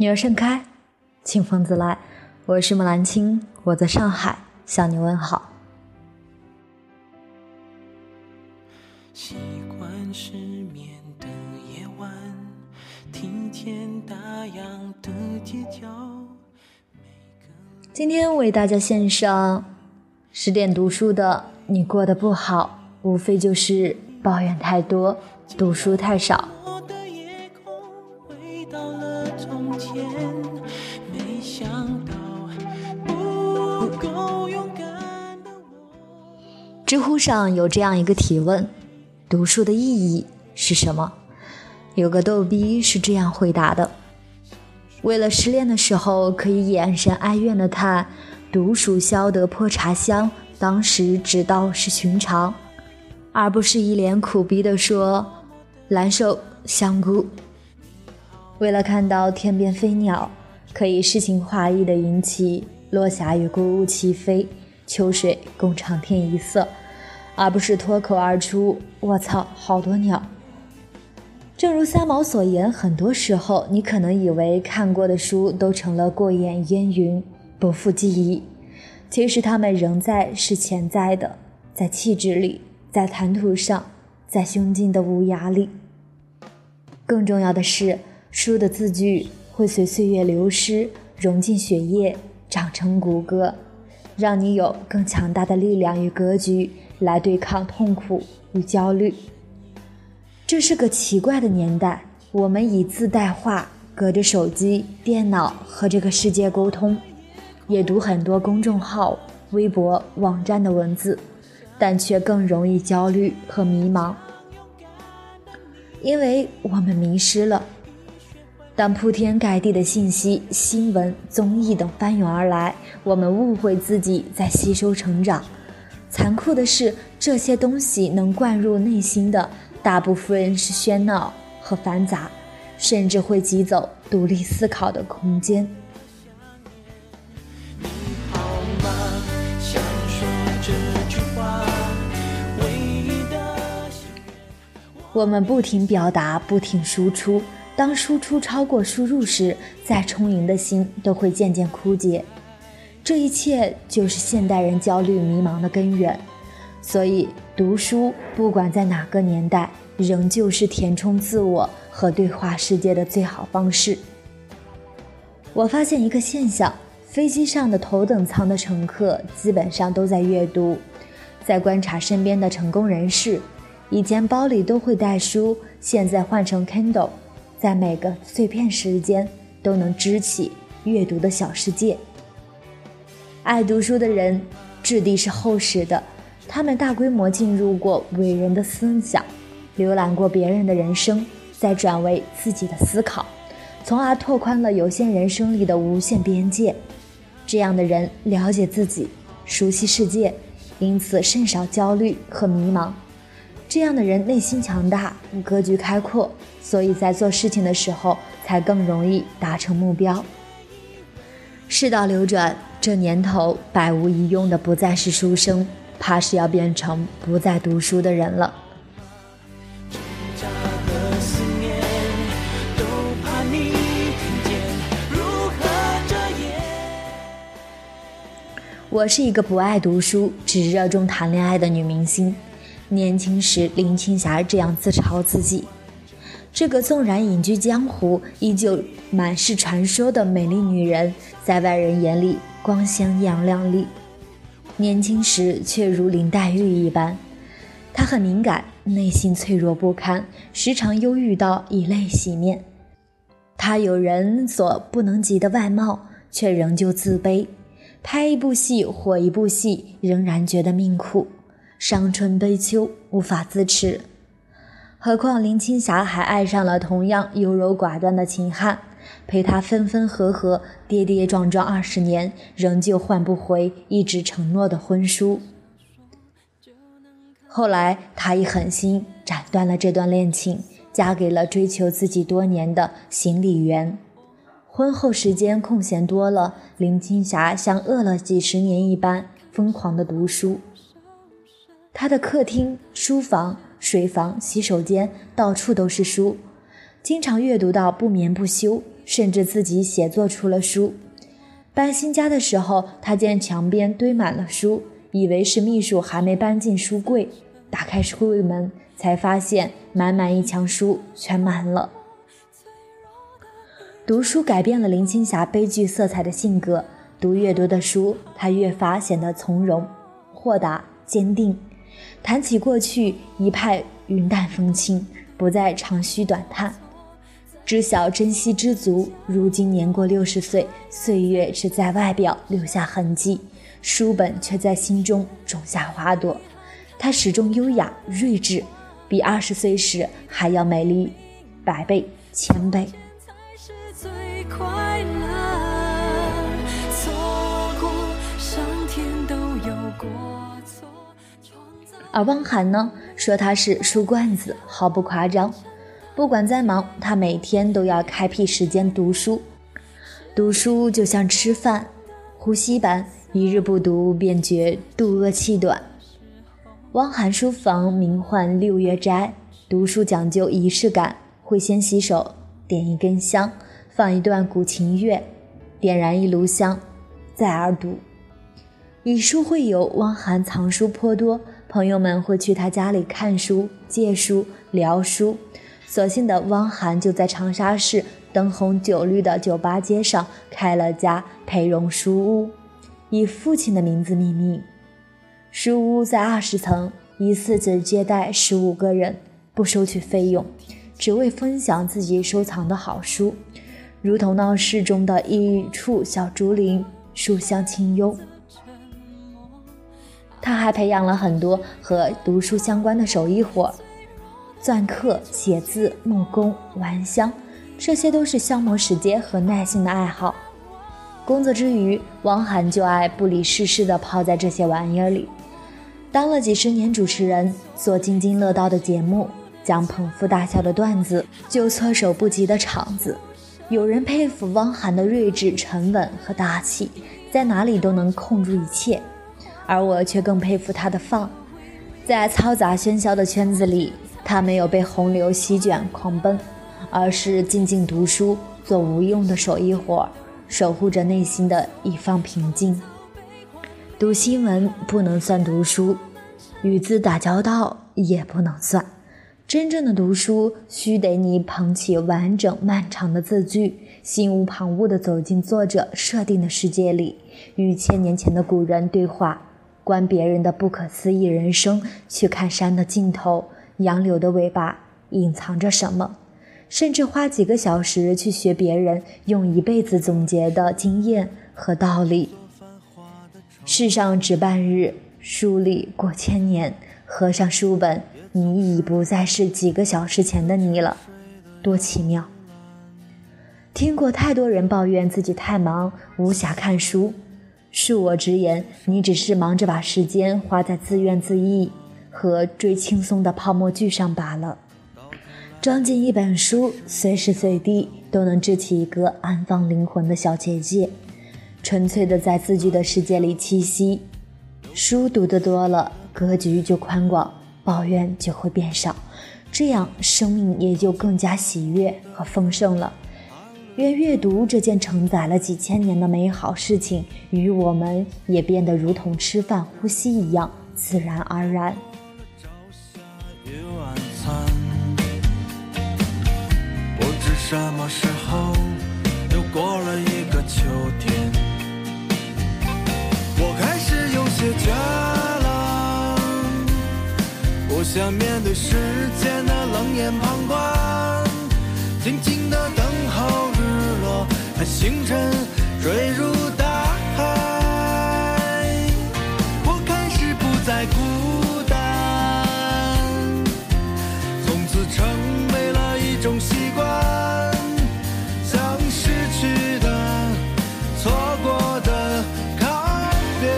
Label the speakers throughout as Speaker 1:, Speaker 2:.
Speaker 1: 女儿盛开，清风自来。我是木兰青，我在上海向你问好。习惯失眠的夜晚，听见大洋的街角。今天为大家献上十点读书的。你过得不好，无非就是抱怨太多，读书太少。知乎上有这样一个提问：读书的意义是什么？有个逗逼是这样回答的：为了失恋的时候可以眼神哀怨的叹“独属消得破茶香”，当时只道是寻常，而不是一脸苦逼的说“难受香菇”。为了看到天边飞鸟，可以诗情画意的吟起“落霞与孤鹜齐飞”。秋水共长天一色，而不是脱口而出“我操，好多鸟”。正如三毛所言，很多时候你可能以为看过的书都成了过眼烟云，不复记忆，其实它们仍在，是潜在的，在气质里，在谈吐上，在胸襟的无涯里。更重要的是，书的字句会随岁月流失，融进血液，长成骨骼。让你有更强大的力量与格局来对抗痛苦与焦虑。这是个奇怪的年代，我们以自带话，隔着手机、电脑和这个世界沟通，也读很多公众号、微博、网站的文字，但却更容易焦虑和迷茫，因为我们迷失了。当铺天盖地的信息、新闻、综艺等翻涌而来，我们误会自己在吸收成长。残酷的是，这些东西能灌入内心的大部分是喧闹和繁杂，甚至会挤走独立思考的空间。我们不停表达，不停输出。当输出超过输入时，再充盈的心都会渐渐枯竭。这一切就是现代人焦虑迷茫的根源。所以，读书不管在哪个年代，仍旧是填充自我和对话世界的最好方式。我发现一个现象：飞机上的头等舱的乘客基本上都在阅读。在观察身边的成功人士，以前包里都会带书，现在换成 Kindle。在每个碎片时间都能支起阅读的小世界。爱读书的人，质地是厚实的，他们大规模进入过伟人的思想，浏览过别人的人生，再转为自己的思考，从而拓宽了有限人生里的无限边界。这样的人了解自己，熟悉世界，因此甚少焦虑和迷茫。这样的人内心强大，格局开阔，所以在做事情的时候才更容易达成目标。世道流转，这年头百无一用的不再是书生，怕是要变成不再读书的人了。我是一个不爱读书，只热衷谈恋爱的女明星。年轻时，林青霞这样自嘲自己：“这个纵然隐居江湖，依旧满是传说的美丽女人，在外人眼里光鲜亮亮丽。年轻时却如林黛玉一般，她很敏感，内心脆弱不堪，时常忧郁到以泪洗面。她有人所不能及的外貌，却仍旧自卑。拍一部戏，火一部戏，仍然觉得命苦。”伤春悲秋，无法自持。何况林青霞还爱上了同样优柔寡断的秦汉，陪他分分合合、跌跌撞撞二十年，仍旧换不回一纸承诺的婚书。后来，他一狠心斩断了这段恋情，嫁给了追求自己多年的行李员。婚后时间空闲多了，林青霞像饿了几十年一般，疯狂地读书。他的客厅、书房、水房、洗手间到处都是书，经常阅读到不眠不休，甚至自己写作出了书。搬新家的时候，他见墙边堆满了书，以为是秘书还没搬进书柜，打开书柜门，才发现满满一墙书全满了。读书改变了林青霞悲剧色彩的性格，读越多的书，她越发显得从容、豁达、坚定。谈起过去，一派云淡风轻，不再长吁短叹，知晓珍惜知足。如今年过六十岁，岁月只在外表留下痕迹，书本却在心中种下花朵。她始终优雅睿智，比二十岁时还要美丽百倍千倍。而汪涵呢，说他是书罐子，毫不夸张。不管再忙，他每天都要开辟时间读书。读书就像吃饭、呼吸般，一日不读便觉肚饿气短。汪涵书房名唤六月斋，读书讲究仪式感，会先洗手，点一根香，放一段古琴乐，点燃一炉香，再而读。以书会友，汪涵藏书颇多。朋友们会去他家里看书、借书、聊书。所幸的汪涵就在长沙市灯红酒绿的酒吧街上开了家培荣书屋，以父亲的名字命名。书屋在二十层，一次只接待十五个人，不收取费用，只为分享自己收藏的好书，如同闹市中的一处小竹林，书香清幽。他还培养了很多和读书相关的手艺活，篆刻、写字、木工、玩香，这些都是消磨时间和耐心的爱好。工作之余，汪涵就爱不理世事的泡在这些玩意儿里。当了几十年主持人，做津津乐道的节目，讲捧腹大笑的段子，就措手不及的场子。有人佩服汪涵的睿智、沉稳和大气，在哪里都能控住一切。而我却更佩服他的放，在嘈杂喧嚣的圈子里，他没有被洪流席卷狂奔，而是静静读书，做无用的手艺活，守护着内心的一方平静。读新闻不能算读书，与字打交道也不能算。真正的读书，需得你捧起完整漫长的字句，心无旁骛地走进作者设定的世界里，与千年前的古人对话。观别人的不可思议人生，去看山的尽头，杨柳的尾巴隐藏着什么，甚至花几个小时去学别人用一辈子总结的经验和道理。世上只半日，书里过千年。合上书本，你已不再是几个小时前的你了，多奇妙！听过太多人抱怨自己太忙，无暇看书。恕我直言，你只是忙着把时间花在自怨自艾和追轻松的泡沫剧上罢了。装进一本书，随时随地都能支起一个安放灵魂的小结界，纯粹的在字句的世界里栖息。书读得多了，格局就宽广，抱怨就会变少，这样生命也就更加喜悦和丰盛了。愿阅读这件承载了几千年的美好事情，与我们也变得如同吃饭、呼吸一样自然而然。不知什么时候又过了一个秋天，我开始有些倦了，不想面对世间的冷眼旁观，静静的。星辰坠入大海，我开始不再孤单，从此成为了一种习惯，像失去的、错过的告别。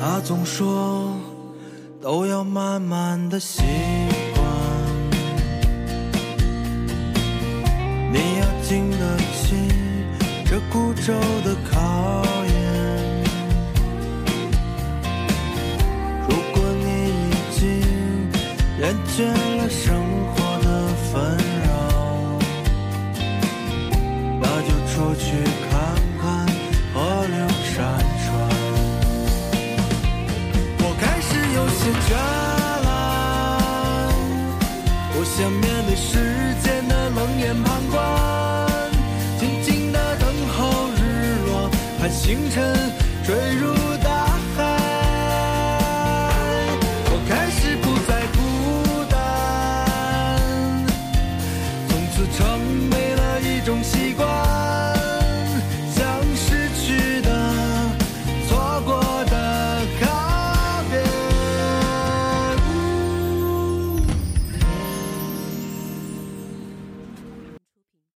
Speaker 1: 他总说，都要慢慢的习惯。孤舟的考验。如果你已经厌倦了生
Speaker 2: 星辰坠入。